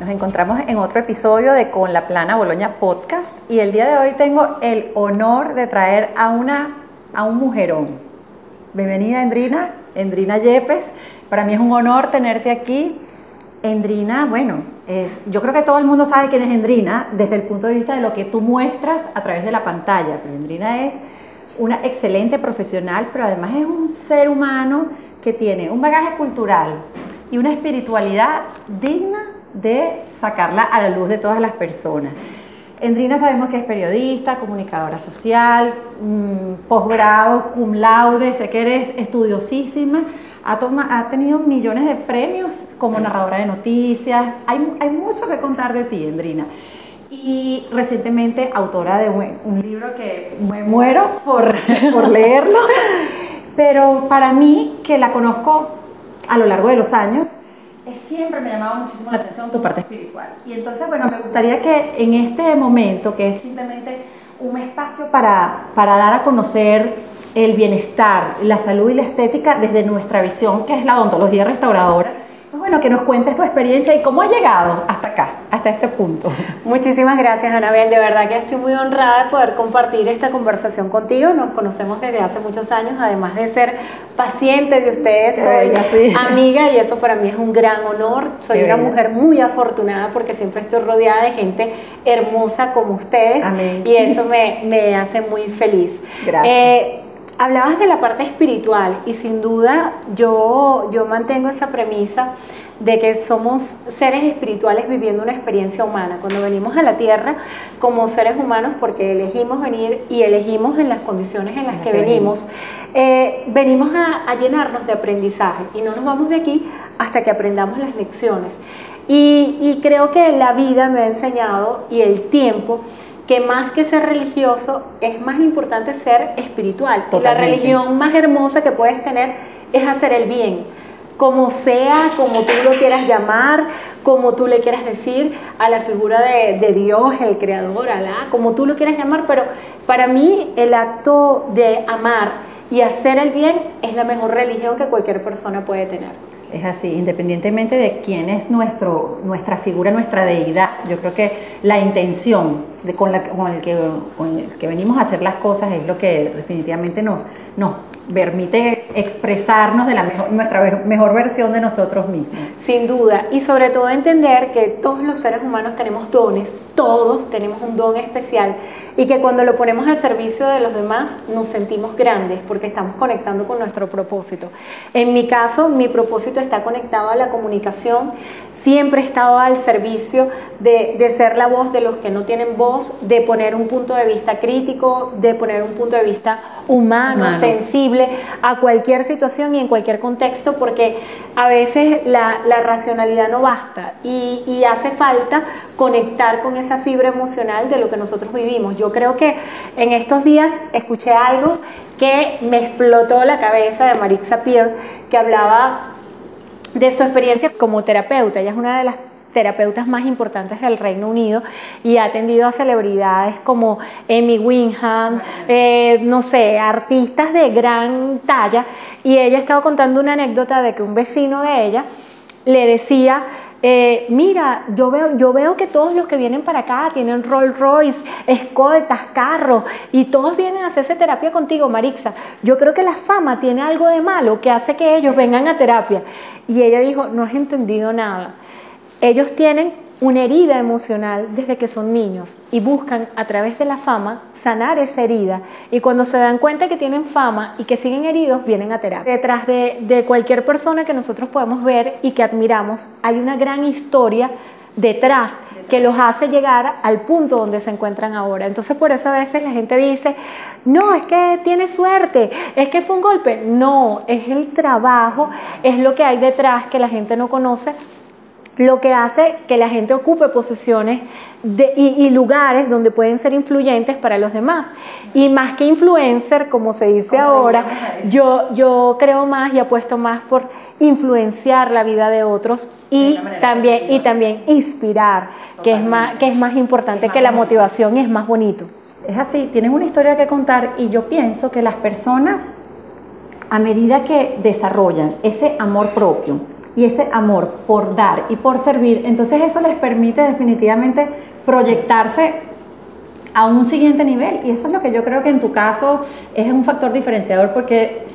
nos encontramos en otro episodio de Con la Plana Boloña Podcast y el día de hoy tengo el honor de traer a, una, a un mujerón. Bienvenida Endrina, Endrina Yepes. Para mí es un honor tenerte aquí. Endrina, bueno, es, yo creo que todo el mundo sabe quién es Endrina desde el punto de vista de lo que tú muestras a través de la pantalla. Pero Endrina es una excelente profesional, pero además es un ser humano que tiene un bagaje cultural y una espiritualidad digna de sacarla a la luz de todas las personas. Endrina sabemos que es periodista, comunicadora social, mm, posgrado, cum laude, sé que eres estudiosísima, ha, ha, tenido millones de premios como narradora de noticias, hay, hay, mucho que contar de ti, Endrina. Y recientemente autora de un, un libro que me muero por, por leerlo, pero para mí, que la conozco a lo largo de los años, siempre me llamaba muchísimo la atención tu parte espiritual. Y entonces, bueno, me gustaría que en este momento, que es simplemente un espacio para, para dar a conocer el bienestar, la salud y la estética desde nuestra visión, que es la odontología restauradora, bueno, que nos cuentes tu experiencia y cómo has llegado hasta acá, hasta este punto. Muchísimas gracias, Anabel. De verdad que estoy muy honrada de poder compartir esta conversación contigo. Nos conocemos desde hace muchos años, además de ser paciente de ustedes, soy amiga y eso para mí es un gran honor. Soy una mujer muy afortunada porque siempre estoy rodeada de gente hermosa como ustedes y eso me, me, hace muy feliz. Gracias. Eh, Hablabas de la parte espiritual y sin duda yo, yo mantengo esa premisa de que somos seres espirituales viviendo una experiencia humana. Cuando venimos a la tierra como seres humanos, porque elegimos venir y elegimos en las condiciones en las que venimos, eh, venimos a, llenarnos de aprendizaje y no nos vamos de aquí hasta que aprendamos las lecciones. Y, y creo que la vida me ha enseñado y el tiempo que más que ser religioso es más importante ser espiritual. La religión más hermosa que puedes tener es hacer el bien, como sea, como tú lo quieras llamar, como tú le quieras decir a la figura de, Dios, el creador, Alá, como tú lo quieras llamar, pero para mí el acto de amar y hacer el bien es la mejor religión que cualquier persona puede tener. Es así, independientemente de quién es nuestro, nuestra figura, nuestra deidad, yo creo que la intención de, con, la, con, el que, con el que venimos a hacer las cosas es lo que definitivamente nos, nos permite expresarnos de la mejor, nuestra mejor versión de nosotros mismos. Sin duda, y sobre todo entender que todos los seres humanos tenemos dones, todos tenemos un don especial y que cuando lo ponemos al servicio de los demás nos sentimos grandes porque estamos conectando con nuestro propósito. En mi caso, mi propósito está conectado a la comunicación, siempre he estado al servicio de, de ser la voz de los que no tienen voz, de poner un punto de vista crítico, de poner un punto de vista humano. sensible a cualquier situación y en cualquier contexto porque a veces la, racionalidad no basta y, hace falta conectar con esa fibra emocional de lo que nosotros vivimos. Yo creo que en estos días escuché algo que me explotó la cabeza de Marixa Pierre que hablaba de su experiencia como terapeuta. Ella es una de las terapeutas más importantes del Reino Unido y ha atendido a celebridades como Amy Winham, eh, no sé, artistas de gran talla. Y ella estaba contando una anécdota de que un vecino de ella le decía, eh, mira, yo veo, yo veo que todos los que vienen para acá tienen Rolls Royce, escoltas, carros, y todos vienen a hacerse terapia contigo, Marixa. Yo creo que la fama tiene algo de malo que hace que ellos vengan a terapia. Y ella dijo, no has entendido nada. Ellos tienen una herida emocional desde que son niños y buscan a través de la fama sanar esa herida y cuando se dan cuenta que tienen fama y que siguen heridos vienen a terapia. Detrás de, cualquier persona que nosotros podemos ver y que admiramos hay una gran historia detrás que los hace llegar al punto donde se encuentran ahora. Entonces por eso a veces la gente dice, no, es que tiene suerte, es que fue un golpe. No, es el trabajo, es lo que hay detrás que la gente no conoce lo que hace que la gente ocupe posiciones y, lugares donde pueden ser influyentes para los demás. Y más que influencer, como se dice ahora, yo, yo creo más y apuesto más por influenciar la vida de otros y también, y también inspirar, que es, más, que es más importante que la motivación y es más bonito. Es así, tienes una historia que contar y yo pienso que las personas, a medida que desarrollan ese amor propio, y ese amor por dar y por servir, entonces eso les permite definitivamente proyectarse a un siguiente nivel. Y eso es lo que yo creo que en tu caso es un factor diferenciador porque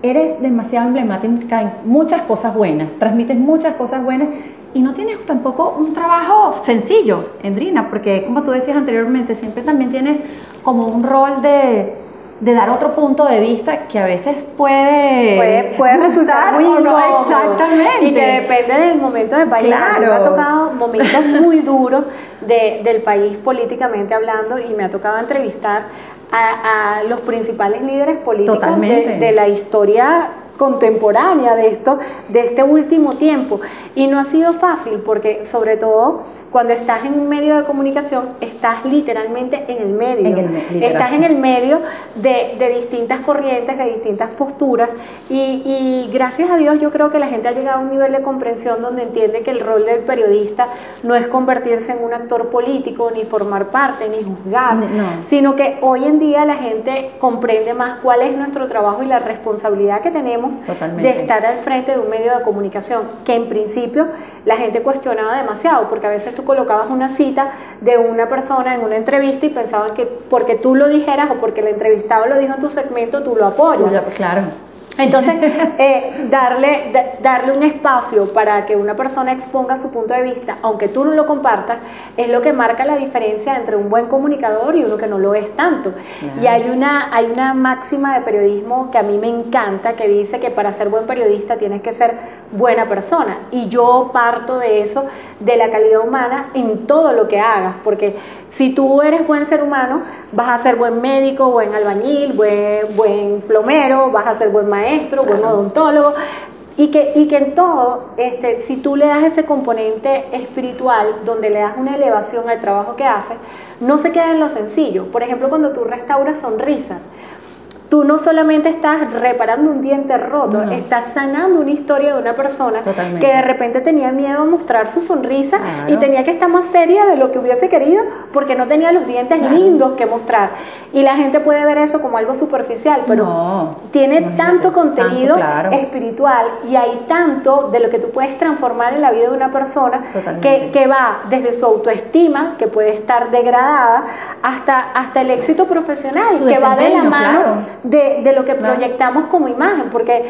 eres demasiado emblemática en muchas cosas buenas, transmites muchas cosas buenas y no tienes tampoco un trabajo sencillo, Endrina, porque como tú decías anteriormente, siempre también tienes como un rol de de dar otro punto de vista que a veces puede, puede, resultar muy incómodo. Exactamente. Y que depende del momento del país. Claro. Me ha tocado momentos muy duros de, del país políticamente hablando y me ha tocado entrevistar a, los principales líderes políticos de, de la historia contemporánea de esto, de este último tiempo. Y no ha sido fácil porque sobre todo cuando estás en un medio de comunicación, estás literalmente en el medio. estás en el medio de, de, distintas corrientes, de distintas posturas. Y, y, gracias a Dios yo creo que la gente ha llegado a un nivel de comprensión donde entiende que el rol del periodista no es convertirse en un actor político, ni formar parte, ni juzgar, sino que hoy en día la gente comprende más cuál es nuestro trabajo y la responsabilidad que tenemos de estar al frente de un medio de comunicación, que en principio la gente cuestionaba demasiado, porque a veces tú colocabas una cita de una persona en una entrevista y pensaban que porque tú lo dijeras o porque el entrevistado lo dijo en tu segmento, tú lo apoyas. Claro. Entonces, eh, darle, darle un espacio para que una persona exponga su punto de vista, aunque tú no lo compartas, es lo que marca la diferencia entre un buen comunicador y uno que no lo es tanto. Y hay una, hay una máxima de periodismo que a mí me encanta, que dice que para ser buen periodista tienes que ser buena persona. Y yo parto de eso, de la calidad humana en todo lo que hagas, porque si tú eres buen ser humano, vas a ser buen médico, buen albañil, buen, buen plomero, vas a ser buen maestro buen odontólogo, y que, y que en todo, este, si tú le das ese componente espiritual, donde le das una elevación al trabajo que haces, no se queda en lo sencillo. Por ejemplo, cuando tú restauras sonrisas, tú no solamente estás reparando un diente roto, estás sanando una historia de una persona que de repente tenía miedo a mostrar su sonrisa y tenía que estar más seria de lo que hubiese querido porque no tenía los dientes lindos que mostrar. Y la gente puede ver eso como algo superficial, pero tiene tanto contenido espiritual y hay tanto de lo que tú puedes transformar en la vida de una persona que, que, va desde su autoestima, que puede estar degradada, hasta, hasta el éxito profesional, que va de la mano de, lo que proyectamos como imagen, porque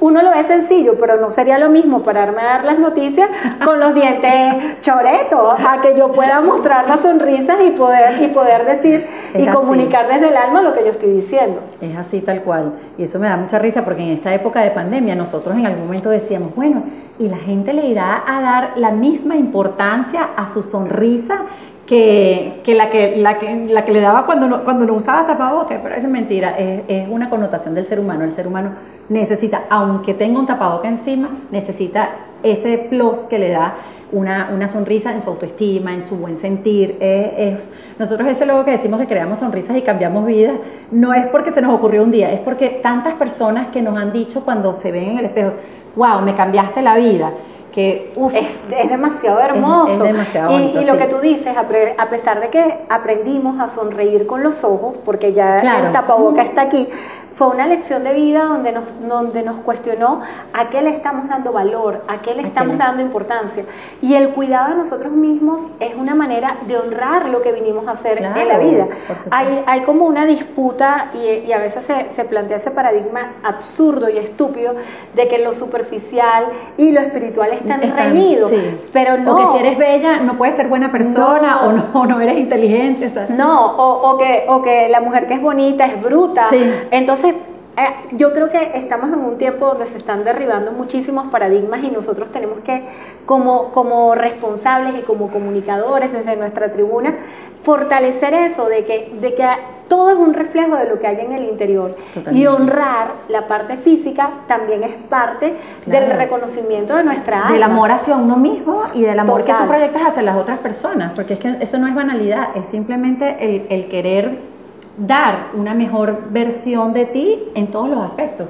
uno lo ve sencillo, pero no sería lo mismo pararme a dar las noticias con los dientes choretos, a que yo pueda mostrar las sonrisas y poder, y poder decir y comunicar desde el alma lo que yo estoy diciendo. Es así tal cual. Y eso me da mucha risa porque en esta época de pandemia nosotros en algún momento decíamos, bueno, y la gente le irá a dar la misma importancia a su sonrisa que, la que, la, que, la que le daba cuando no, cuando no usaba tapabocas, pero es mentira, es, una connotación del ser humano. El ser humano necesita, aunque tenga un tapaboca encima, necesita ese plus que le da una, una, sonrisa en su autoestima, en su buen sentir. Es, nosotros ese luego que decimos que creamos sonrisas y cambiamos vidas, no es porque se nos ocurrió un día, es porque tantas personas que nos han dicho cuando se ven en el espejo, wow, me cambiaste la vida que es, demasiado hermoso. y, lo que tú dices, a, pesar de que aprendimos a sonreír con los ojos, porque ya el tapaboca está aquí, fue una lección de vida donde nos, donde nos cuestionó a qué le estamos dando valor, a qué le estamos dando importancia. Y el cuidado de nosotros mismos es una manera de honrar lo que vinimos a hacer en la vida. Hay, hay como una disputa y, y a veces se, se, plantea ese paradigma absurdo y estúpido de que lo superficial y lo espiritual están, reñidos. Pero no. O que si eres bella no puedes ser buena persona o, no, no eres inteligente. No, o, o, que, o que la mujer que es bonita es bruta. Entonces, eh, yo creo que estamos en un tiempo donde se están derribando muchísimos paradigmas y nosotros tenemos que, como, como responsables y como comunicadores desde nuestra tribuna, fortalecer eso de que, de que todo es un reflejo de lo que hay en el interior. Y honrar la parte física también es parte del reconocimiento de nuestra alma. Del amor hacia uno mismo y del amor que tú proyectas hacia las otras personas, porque es que eso no es banalidad, es simplemente el, el querer dar una mejor versión de ti en todos los aspectos.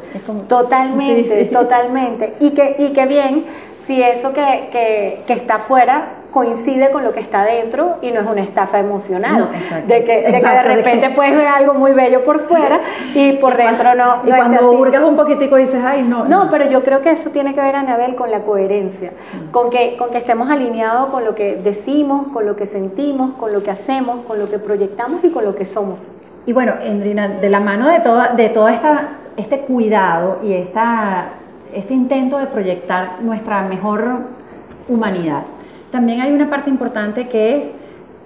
totalmente, totalmente. Y que, y que bien, si eso que, que, que, está afuera coincide con lo que está dentro y no es una estafa emocional. de, que, de, que, de repente puedes ver algo muy bello por fuera y por dentro no. Y cuando hurgas un poquitico dices, ay, no, no. pero yo creo que eso tiene que ver, Anabel, con la coherencia, con, que, con que estemos alineados con lo que decimos, con lo que sentimos, con lo que hacemos, con lo que proyectamos y con lo que somos. Y bueno, Endrina, de la mano de todo de esta, este cuidado y esta, este intento de proyectar nuestra mejor humanidad, también hay una parte importante que es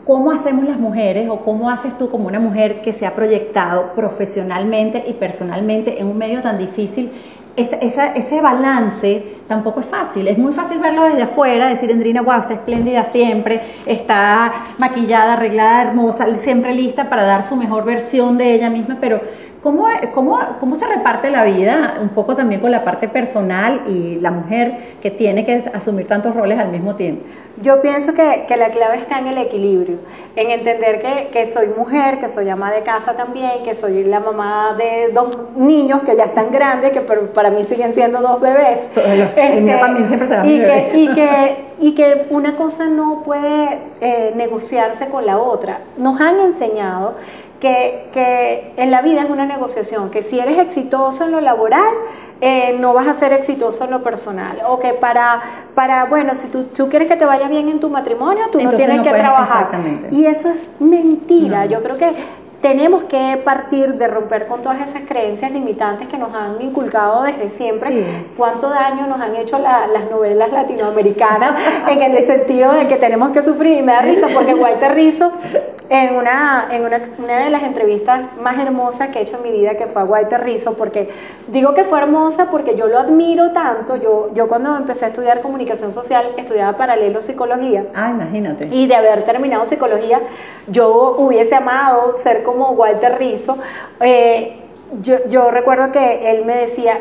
cómo hacemos las mujeres o cómo haces tú como una mujer que se ha proyectado profesionalmente y personalmente en un medio tan difícil ese balance tampoco es fácil. Es muy fácil verlo desde afuera, decir, Andrina, wow, está espléndida siempre, está maquillada, arreglada, hermosa, siempre lista para dar su mejor versión de ella misma, pero ¿cómo, cómo, cómo se reparte la vida? Un poco también con la parte personal y la mujer que tiene que asumir tantos roles al mismo tiempo. Yo pienso que, que, la clave está en el equilibrio, en entender que, que, soy mujer, que soy ama de casa también, que soy la mamá de dos niños que ya están grandes, que para mí siguen siendo dos bebés. el mío este, también siempre será y que, y que, y que una cosa no puede eh, negociarse con la otra. Nos han enseñado que, que, en la vida es una negociación, que si eres exitoso en lo laboral, eh, no vas a ser exitoso en lo personal. O que para, para bueno, si tú, tú quieres que te vaya bien en tu matrimonio, tú no tienes que trabajar. Y eso es mentira. Yo creo que tenemos que partir de romper con todas esas creencias limitantes que nos han inculcado desde siempre. Cuánto daño nos han hecho las novelas latinoamericanas en el sentido de que tenemos que sufrir. Y me da risa porque Walter Rizzo, en, una, en una, una, de las entrevistas más hermosas que he hecho en mi vida, que fue a Walter Rizzo, porque digo que fue hermosa porque yo lo admiro tanto. Yo, yo cuando empecé a estudiar comunicación social, estudiaba paralelo psicología. Ah, imagínate. Y de haber terminado psicología, yo hubiese amado ser como como Walter Rizzo, eh, yo, recuerdo que él me decía,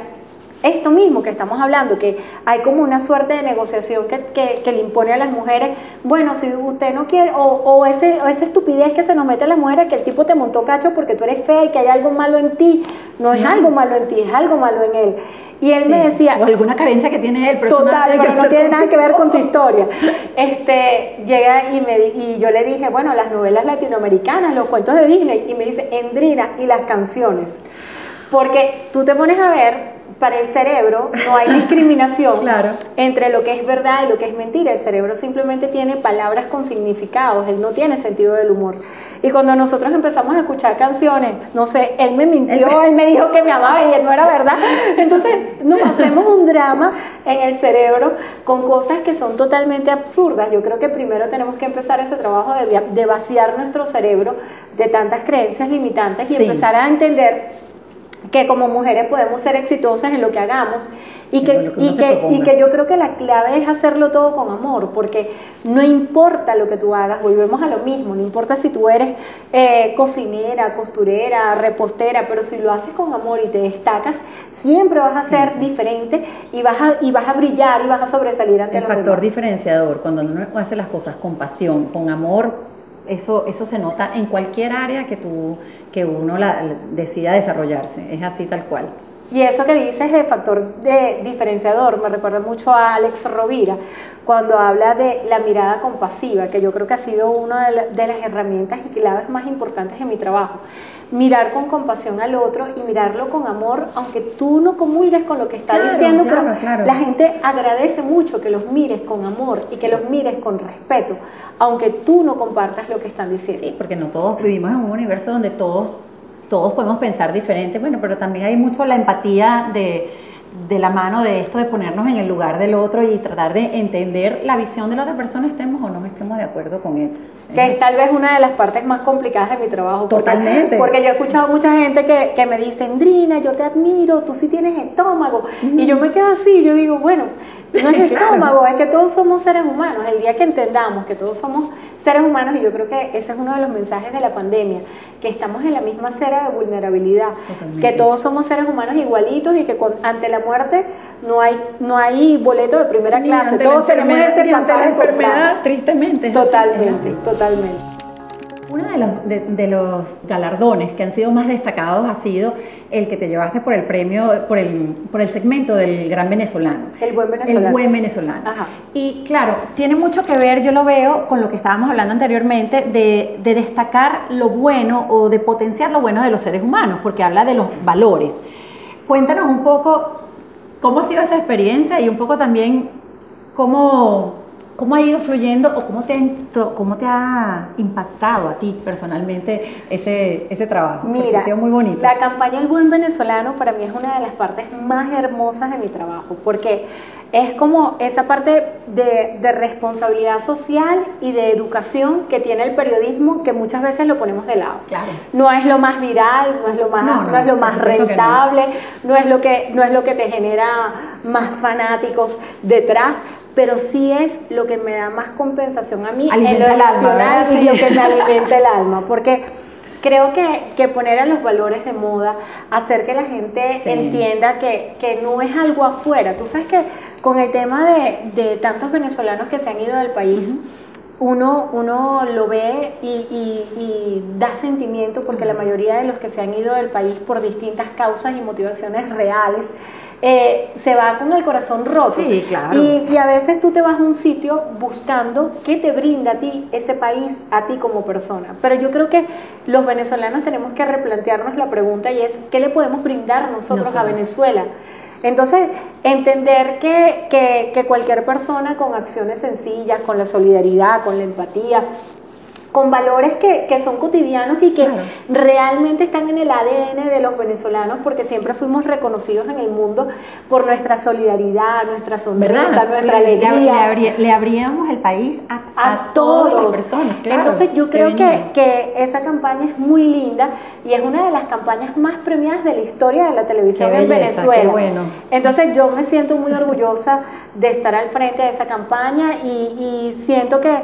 esto mismo que estamos hablando, que hay como una suerte de negociación que, le impone a las mujeres, bueno, si usted no quiere, o, ese, esa estupidez que se nos mete a las mujeres, que el tipo te montó cacho porque tú eres fea y que hay algo malo en ti, no es algo malo en ti, es algo malo en él. Y él me decía... O alguna carencia que tiene él. Total, pero no tiene nada que ver con tu historia. Este, llega y, me, y yo le dije, bueno, las novelas latinoamericanas, los cuentos de Disney, y me dice, Endrina, y las canciones. Porque tú te pones a ver para el cerebro no hay discriminación entre lo que es verdad y lo que es mentira. El cerebro simplemente tiene palabras con significados, él no tiene sentido del humor. Y cuando nosotros empezamos a escuchar canciones, no sé, él me mintió, él me dijo que me amaba y él no era verdad. Entonces nos hacemos un drama en el cerebro con cosas que son totalmente absurdas. Yo creo que primero tenemos que empezar ese trabajo de, vaciar nuestro cerebro de tantas creencias limitantes y empezar a entender que como mujeres podemos ser exitosas en lo que hagamos y que, y, que, y que yo creo que la clave es hacerlo todo con amor, porque no importa lo que tú hagas, volvemos a lo mismo, no importa si tú eres eh, cocinera, costurera, repostera, pero si lo haces con amor y te destacas, siempre vas a ser diferente y vas a, y vas a brillar y vas a sobresalir ante El factor diferenciador, cuando uno hace las cosas con pasión, con amor, eso, eso se nota en cualquier área que, tú, que uno la, decida desarrollarse, es así tal cual. Y eso que dices de factor de diferenciador me recuerda mucho a Alex Rovira cuando habla de la mirada compasiva, que yo creo que ha sido una de, las herramientas y claves más importantes en mi trabajo. Mirar con compasión al otro y mirarlo con amor, aunque tú no comulgues con lo que está diciendo, pero la gente agradece mucho que los mires con amor y que los mires con respeto, aunque tú no compartas lo que están diciendo. Sí, porque no todos vivimos en un universo donde todos todos podemos pensar diferente, bueno, pero también hay mucho la empatía de, de, la mano de esto, de ponernos en el lugar del otro y tratar de entender la visión de la otra persona, estemos o no estemos de acuerdo con él. Que es tal vez una de las partes más complicadas de mi trabajo. Totalmente. Porque, yo he escuchado mucha gente que, que, me dice, Drina, yo te admiro, tú sí tienes estómago. Y yo me quedo así, yo digo, bueno, no es estómago, es que todos somos seres humanos. El día que entendamos que todos somos seres humanos y yo creo que ese es uno de los mensajes de la pandemia, que estamos en la misma acera de vulnerabilidad, que todos somos seres humanos igualitos y que ante la muerte no hay no hay boleto de primera clase, todos tenemos ese pasaje la enfermedad, tristemente. Totalmente, totalmente. Uno de los, de, los, galardones que han sido más destacados ha sido el que te llevaste por el premio, por el, por el segmento del gran venezolano. El buen venezolano. El buen venezolano. Y claro, tiene mucho que ver, yo lo veo, con lo que estábamos hablando anteriormente, de, de destacar lo bueno o de potenciar lo bueno de los seres humanos, porque habla de los valores. Cuéntanos un poco cómo ha sido esa experiencia y un poco también cómo ¿Cómo ha ido fluyendo o cómo te, ha, cómo te ha impactado a ti personalmente ese, ese trabajo? Mira, ha sido muy bonito. la campaña El Buen Venezolano para mí es una de las partes más hermosas de mi trabajo, porque es como esa parte de, de responsabilidad social y de educación que tiene el periodismo que muchas veces lo ponemos de lado. Claro. No es lo más viral, no es lo más, no, es lo más rentable, no. es lo que, no es lo que te genera más fanáticos detrás, pero sí es lo que me da más compensación a mí en lo emocional y lo que me alimenta el alma, porque creo que, que, poner a los valores de moda, hacer que la gente entienda que, que, no es algo afuera. Tú sabes que con el tema de, de tantos venezolanos que se han ido del país, uno, uno lo ve y, y, da sentimiento porque la mayoría de los que se han ido del país por distintas causas y motivaciones reales, eh, se va con el corazón roto. Sí, claro. Y, a veces tú te vas a un sitio buscando qué te brinda a ti ese país, a ti como persona. Pero yo creo que los venezolanos tenemos que replantearnos la pregunta y es, ¿qué le podemos brindar nosotros, a Venezuela? Entonces, entender que, que, que, cualquier persona con acciones sencillas, con la solidaridad, con la empatía, con valores que, que son cotidianos y que realmente están en el ADN de los venezolanos porque siempre fuimos reconocidos en el mundo por nuestra solidaridad, nuestra sonrisa, nuestra alegría. Le, abríamos el país a, a, todas las personas. Entonces yo creo que, que, esa campaña es muy linda y es una de las campañas más premiadas de la historia de la televisión en Venezuela. Bueno. Entonces yo me siento muy orgullosa de estar al frente de esa campaña y, y siento que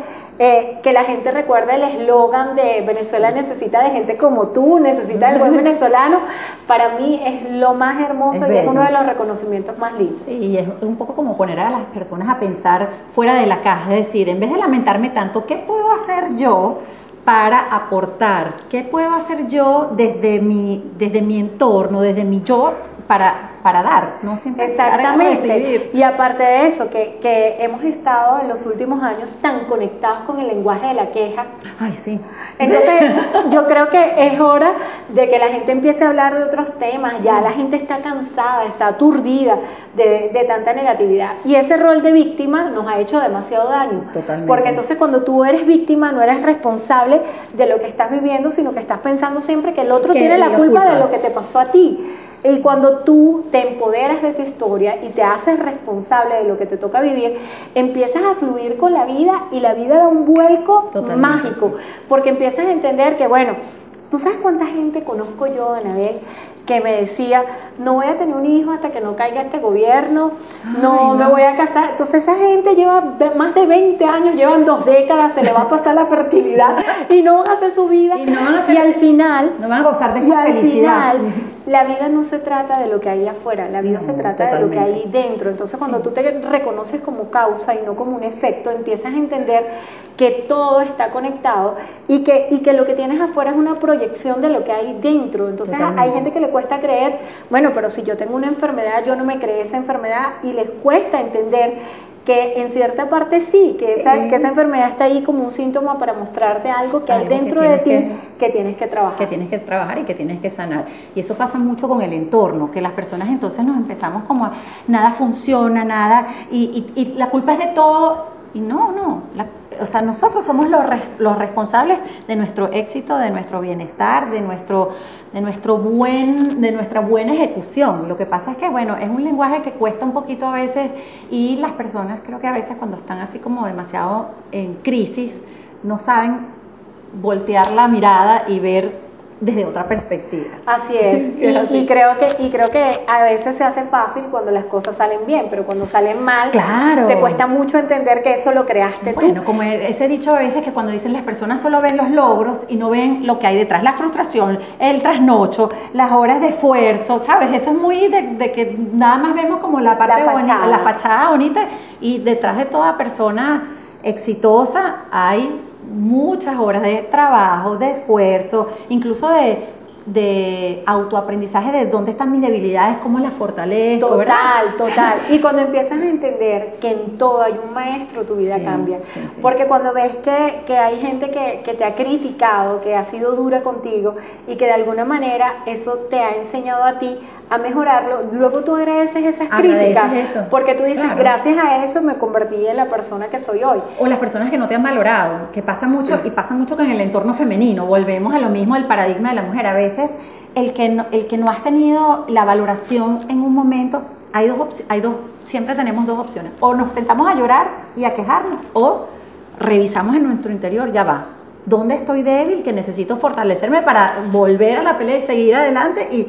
eh, que la gente recuerde el eslogan de Venezuela necesita de gente como tú, necesita del buen venezolano, para mí es lo más hermoso y es uno de los reconocimientos más lindos. y es un poco como poner a las personas a pensar fuera de la caja, es decir, en vez de lamentarme tanto, ¿qué puedo hacer yo? para aportar, ¿qué puedo hacer yo desde mi, desde mi entorno, desde mi yo, para para dar, no siempre Exactamente. Y aparte de eso, que, que, hemos estado en los últimos años tan conectados con el lenguaje de la queja. Ay, sí. Entonces, yo creo que es hora de que la gente empiece a hablar de otros temas. Ya la gente está cansada, está aturdida de, de tanta negatividad. Y ese rol de víctima nos ha hecho demasiado daño. Totalmente. Porque entonces cuando tú eres víctima no eres responsable de lo que estás viviendo, sino que estás pensando siempre que el otro tiene la culpa de lo que te pasó a ti. Y cuando tú te empoderas de tu historia y te haces responsable de lo que te toca vivir, empiezas a fluir con la vida y la vida da un vuelco mágico, porque empiezas a entender que, bueno, ¿tú sabes cuánta gente conozco yo, Anabel, que me decía, no voy a tener un hijo hasta que no caiga este gobierno, no, me voy a casar. Entonces esa gente lleva más de 20 años, llevan dos décadas, se le va a pasar la fertilidad y no van a hacer su vida. Y, no van a al final, no van a gozar de esa felicidad. la vida no se trata de lo que hay afuera, la vida se trata de lo que hay dentro. Entonces cuando tú te reconoces como causa y no como un efecto, empiezas a entender que todo está conectado y que, y que lo que tienes afuera es una proyección de lo que hay dentro. Entonces hay gente que le cuesta creer, bueno, pero si yo tengo una enfermedad, yo no me creé esa enfermedad y les cuesta entender que en cierta parte sí, que, Esa, que esa enfermedad está ahí como un síntoma para mostrarte algo que hay dentro de ti que, tienes que trabajar. Que tienes que trabajar y que tienes que sanar. Y eso pasa mucho con el entorno, que las personas entonces nos empezamos como, nada funciona, nada, y, y, y la culpa es de todo. Y no, no, la, o sea, nosotros somos los, los, responsables de nuestro éxito, de nuestro bienestar, de nuestro, de nuestro buen, de nuestra buena ejecución. Lo que pasa es que, bueno, es un lenguaje que cuesta un poquito a veces y las personas creo que a veces cuando están así como demasiado en crisis no saben voltear la mirada y ver desde otra perspectiva. Así es. y, creo que, y creo que a veces se hace fácil cuando las cosas salen bien, pero cuando salen mal, claro. te cuesta mucho entender que eso lo creaste tú. Bueno, como ese dicho a veces que cuando dicen las personas solo ven los logros y no ven lo que hay detrás, la frustración, el trasnocho, las horas de esfuerzo, ¿sabes? Eso es muy de, que nada más vemos como la parte la fachada. la fachada bonita y detrás de toda persona exitosa hay muchas horas de trabajo, de esfuerzo, incluso de, autoaprendizaje de dónde están mis debilidades, cómo las fortalezco. Total, total. Y cuando empiezas a entender que en todo hay un maestro, tu vida cambia. Porque cuando ves que, que hay gente que, que, te ha criticado, que ha sido dura contigo y que de alguna manera eso te ha enseñado a ti a mejorarlo, luego tú agradeces esas críticas. Eso. Porque tú dices, gracias a eso me convertí en la persona que soy hoy. O las personas que no te han valorado, que pasa mucho, y pasa mucho con el entorno femenino. Volvemos a lo mismo del paradigma de la mujer. A veces el que no, el que no has tenido la valoración en un momento, hay dos, hay dos, siempre tenemos dos opciones. O nos sentamos a llorar y a quejarnos, o revisamos en nuestro interior, ya va. ¿Dónde estoy débil? Que necesito fortalecerme para volver a la pelea y seguir adelante y,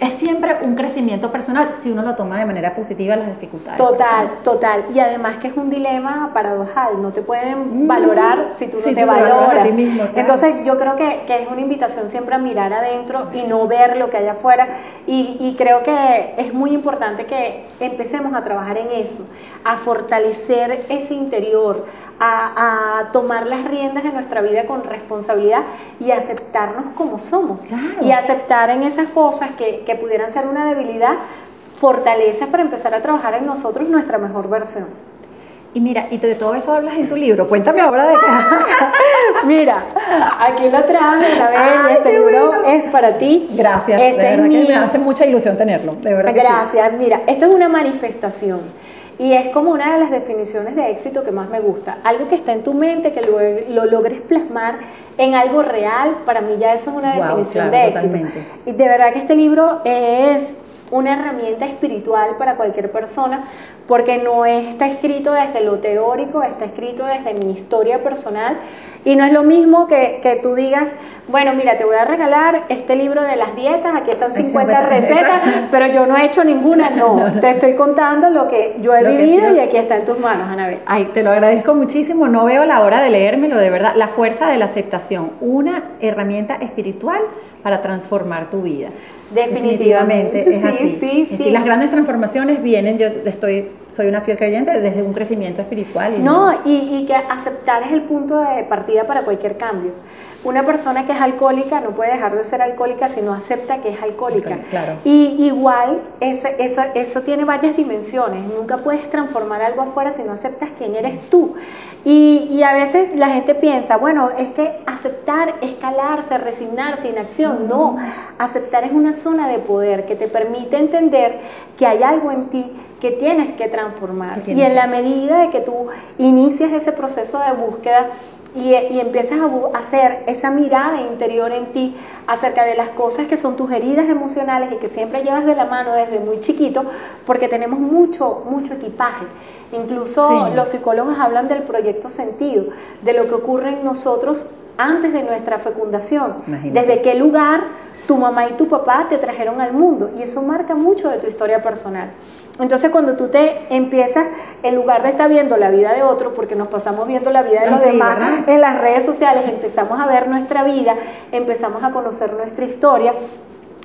es siempre un crecimiento personal si uno lo toma de manera positiva las dificultades. Total, total. Y además que es un dilema paradojal, no te pueden mm. valorar si tú no te, valoras. Entonces yo creo que, que, es una invitación siempre a mirar adentro y no ver lo que hay afuera. Y, y creo que es muy importante que empecemos a trabajar en eso, a fortalecer ese interior, a, tomar las riendas de nuestra vida con responsabilidad y aceptarnos como somos. Y aceptar en esas cosas que, que pudieran ser una debilidad, fortalezas para empezar a trabajar en nosotros nuestra mejor versión. Y mira, y de todo eso hablas en tu libro. Cuéntame ahora de qué. mira, aquí lo traje, la ves, este libro es para ti. Gracias. Este de verdad que me hace mucha ilusión tenerlo. De verdad Gracias. Mira, esto es una manifestación. Y es como una de las definiciones de éxito que más me gusta. Algo que está en tu mente, que lo, logres plasmar en algo real, para mí ya eso es una definición de éxito. Y de verdad que este libro es una herramienta espiritual para cualquier persona, porque no está escrito desde lo teórico, está escrito desde mi historia personal. Y no es lo mismo que, que tú digas, bueno, mira, te voy a regalar este libro de las dietas, aquí están 50 recetas, pero yo no he hecho ninguna, no, te estoy contando lo que yo he vivido y aquí está en tus manos, Anabel. Ay, te lo agradezco muchísimo, no veo la hora de leérmelo, de verdad, la fuerza de la aceptación, una herramienta espiritual para transformar tu vida. Definitivamente, es así. Sí, sí. las grandes transformaciones vienen, yo estoy, soy una fiel creyente desde un crecimiento espiritual. Y no, y, y que aceptar es el punto de partida para cualquier cambio. Una persona que es alcohólica no puede dejar de ser alcohólica si no acepta que es alcohólica. Claro. Y igual, eso, tiene varias dimensiones. Nunca puedes transformar algo afuera si no aceptas quién eres tú. Y, y, a veces la gente piensa, bueno, es que aceptar, escalarse, resignarse, inacción. No, aceptar es una zona de poder que te permite entender que hay algo en ti que tienes que transformar. Y en la medida de que tú inicias ese proceso de búsqueda, y, y, empiezas a hacer esa mirada interior en ti acerca de las cosas que son tus heridas emocionales y que siempre llevas de la mano desde muy chiquito, porque tenemos mucho, mucho equipaje. Incluso los psicólogos hablan del proyecto sentido, de lo que ocurre en nosotros antes de nuestra fecundación, desde qué lugar tu mamá y tu papá te trajeron al mundo y eso marca mucho de tu historia personal. Entonces cuando tú te empiezas, en lugar de estar viendo la vida de otro, porque nos pasamos viendo la vida de los demás en las redes sociales, empezamos a ver nuestra vida, empezamos a conocer nuestra historia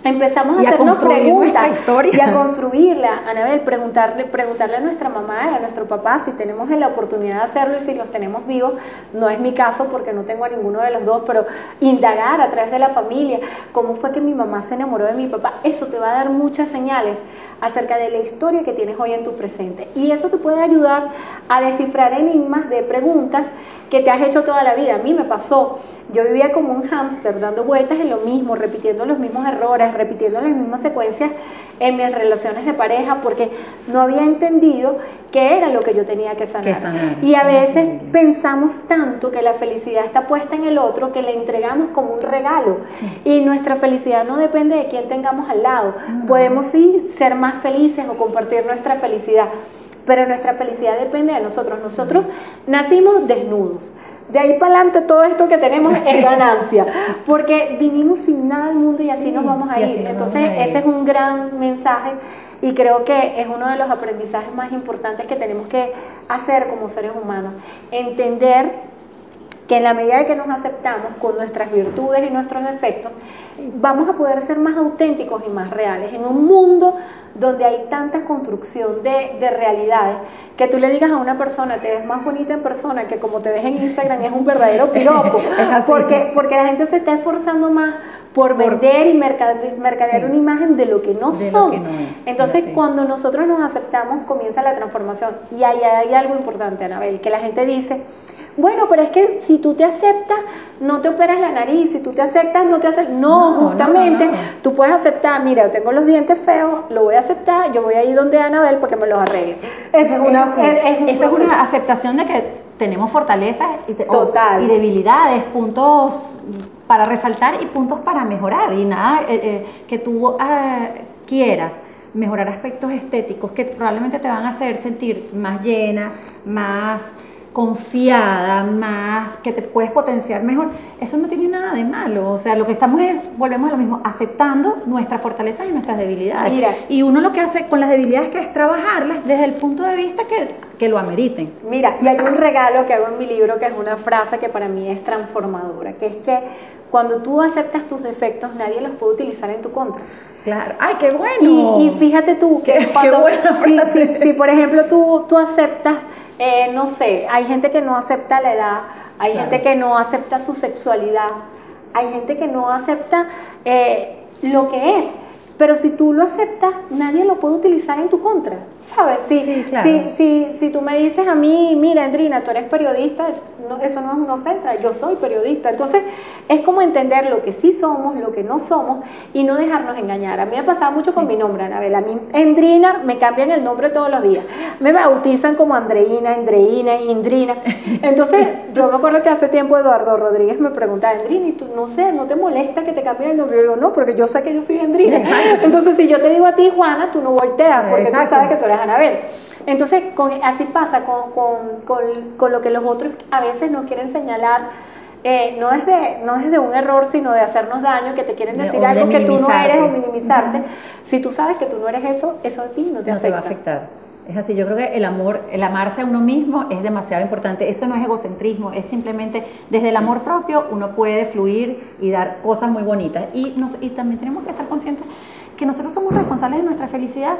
empezamos a hacernos preguntas y a construirla. Anabel, preguntarle, preguntarle a nuestra mamá y a nuestro papá si tenemos la oportunidad de hacerlo y si los tenemos vivos. No es mi caso porque no tengo a ninguno de los dos, pero indagar a través de la familia cómo fue que mi mamá se enamoró de mi papá, eso te va a dar muchas señales acerca de la historia que tienes hoy en tu presente. Y eso te puede ayudar a descifrar enigmas de preguntas que te has hecho toda la vida. A mí me pasó, yo vivía como un hámster dando vueltas en lo mismo, repitiendo los mismos errores, repitiendo las mismas secuencias en mis relaciones de pareja porque no había entendido qué era lo que yo tenía que sanar. Y a veces pensamos tanto que la felicidad está puesta en el otro que le entregamos como un regalo. Y nuestra felicidad no depende de quién tengamos al lado. Podemos sí ser más felices o compartir nuestra felicidad. Pero nuestra felicidad depende de nosotros. Nosotros nacimos desnudos, de ahí para adelante todo esto que tenemos es ganancia, porque vinimos sin nada al mundo y así nos vamos a ir. Entonces, ese es un gran mensaje y creo que es uno de los aprendizajes más importantes que tenemos que hacer como seres humanos, entender que en la medida de que nos aceptamos con nuestras virtudes y nuestros defectos, vamos a poder ser más auténticos y más reales. En un mundo donde hay tanta construcción de, de, realidades, que tú le digas a una persona, te ves más bonita en persona que como te ves en Instagram, es un verdadero piropo, porque, porque la gente se está esforzando más por, vender y mercadear, una imagen de lo que no son. Entonces, cuando nosotros nos aceptamos, comienza la transformación. Y ahí hay algo importante, Anabel, que la gente dice, bueno, pero es que si tú te aceptas, no te operas la nariz, si tú te aceptas, no te haces... No, justamente, tú puedes aceptar, mira, yo tengo los dientes feos, lo voy a aceptar, yo voy a ir donde Anabel porque me los arregle. Esa es una, eso es una aceptación de que tenemos fortalezas y, y, debilidades, puntos para resaltar y puntos para mejorar. Y nada, eh, eh, que tú ah, quieras mejorar aspectos estéticos que probablemente te van a hacer sentir más llena, más confiada, más, que te puedes potenciar mejor, eso no tiene nada de malo. O sea, lo que estamos es, volvemos a lo mismo, aceptando nuestras fortalezas y nuestras debilidades. y uno lo que hace con las debilidades que es trabajarlas desde el punto de vista que, que lo ameriten. Mira, y hay un regalo que hago en mi libro que es una frase que para mí es transformadora, que es que cuando tú aceptas tus defectos, nadie los puede utilizar en tu contra. Claro, ay, qué bueno. Y, fíjate tú que cuando, si, si, por ejemplo tú, tú aceptas eh, no sé, hay gente que no acepta la edad, hay gente que no acepta su sexualidad, hay gente que no acepta eh, lo que es. Pero si tú lo aceptas, nadie lo puede utilizar en tu contra, ¿sabes? Si, sí, si, si, si, tú me dices a mí, mira, Andrina, tú eres periodista, eso no es una ofensa, yo soy periodista. Entonces, es como entender lo que sí somos, lo que no somos y no dejarnos engañar. A mí me ha pasado mucho con mi nombre, Anabel. A mí, Andrina, me cambian el nombre todos los días. Me bautizan como Andreina, Andreina, Indrina. Entonces, yo me acuerdo que hace tiempo Eduardo Rodríguez me preguntaba, Andrina, ¿y tú no sé, no te molesta que te cambien el nombre? Yo digo, no, porque yo sé que yo soy Andrina. Entonces, si yo te digo a ti, Juana, tú no volteas porque tú sabes que tú eres Anabel. Entonces, así pasa con, lo que los otros a veces nos quieren señalar. Eh, no, es de, no es de un error, sino de hacernos daño, que te quieren decir algo que tú no eres o minimizarte. Si tú sabes que tú no eres eso, eso a ti no te, va a afectar. Es así, yo creo que el amor, el amarse a uno mismo es demasiado importante. Eso no es egocentrismo, es simplemente desde el amor propio uno puede fluir y dar cosas muy bonitas. Y, y también tenemos que estar conscientes que nosotros somos responsables de nuestra felicidad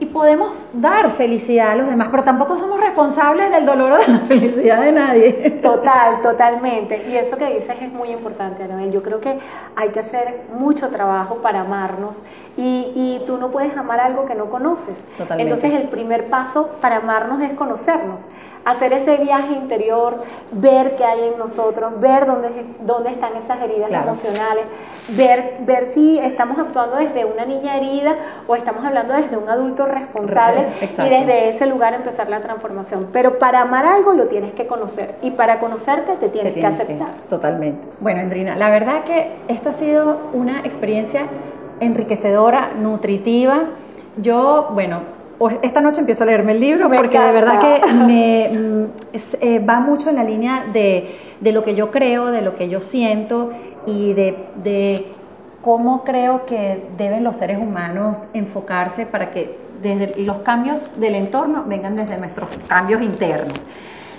y podemos dar felicidad a los demás, pero tampoco somos responsables del dolor o de la felicidad de nadie. Total, totalmente. Y eso que dices es muy importante, Anabel. Yo creo que hay que hacer mucho trabajo para amarnos y, y tú no puedes amar algo que no conoces. Totalmente. Entonces el primer paso para amarnos es conocernos hacer ese viaje interior, ver qué hay en nosotros, ver dónde, dónde están esas heridas emocionales, ver, ver si estamos actuando desde una niña herida o estamos hablando desde un adulto responsable y desde ese lugar empezar la transformación. Pero para amar algo lo tienes que conocer y para conocerte te tienes, que aceptar. totalmente. Bueno, Andrina, la verdad que esto ha sido una experiencia enriquecedora, nutritiva. Yo, bueno, esta noche empiezo a leerme el libro porque de verdad que me, mm, eh, va mucho en la línea de, lo que yo creo, de lo que yo siento y de, cómo creo que deben los seres humanos enfocarse para que desde los cambios del entorno vengan desde nuestros cambios internos.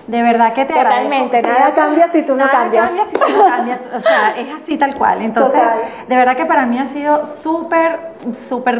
De verdad que te Totalmente, nada cambia si tú no nada cambias. cambia si tú no cambias, o sea, es así tal cual. Entonces, de verdad que para mí ha sido súper, súper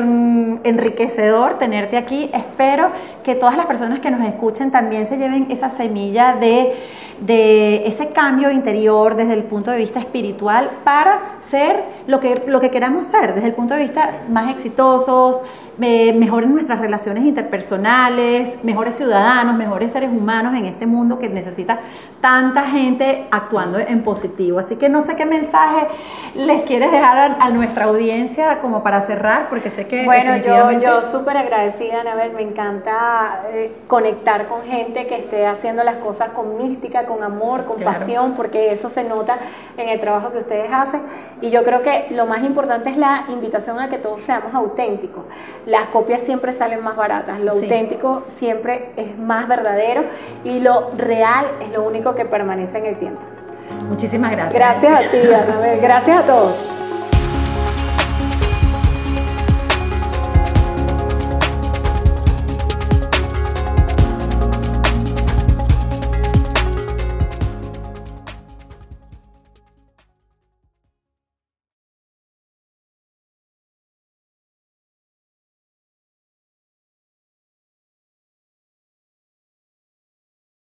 enriquecedor tenerte aquí. Espero que todas las personas que nos escuchen también se lleven esa semilla de, de ese cambio interior desde el punto de vista espiritual para ser lo que, lo que queramos ser, desde el punto de vista más exitosos, mejoren nuestras relaciones interpersonales, mejores ciudadanos, mejores seres humanos en este mundo que necesita tanta gente actuando en positivo. Así que no sé qué mensaje les quieres dejar a, nuestra audiencia como para cerrar, porque sé que... Bueno, yo, yo súper agradecida, Anabel, me encanta eh, conectar con gente que esté haciendo las cosas con mística, con amor, con pasión, porque eso se nota en el trabajo que ustedes hacen. Y yo creo que lo más importante es la invitación a que todos seamos auténticos. Las copias siempre salen más baratas, lo Sí. auténtico siempre es más verdadero y lo real es lo único que permanece en el tiempo. Muchísimas gracias. Gracias a ti, Anabel, gracias a todos.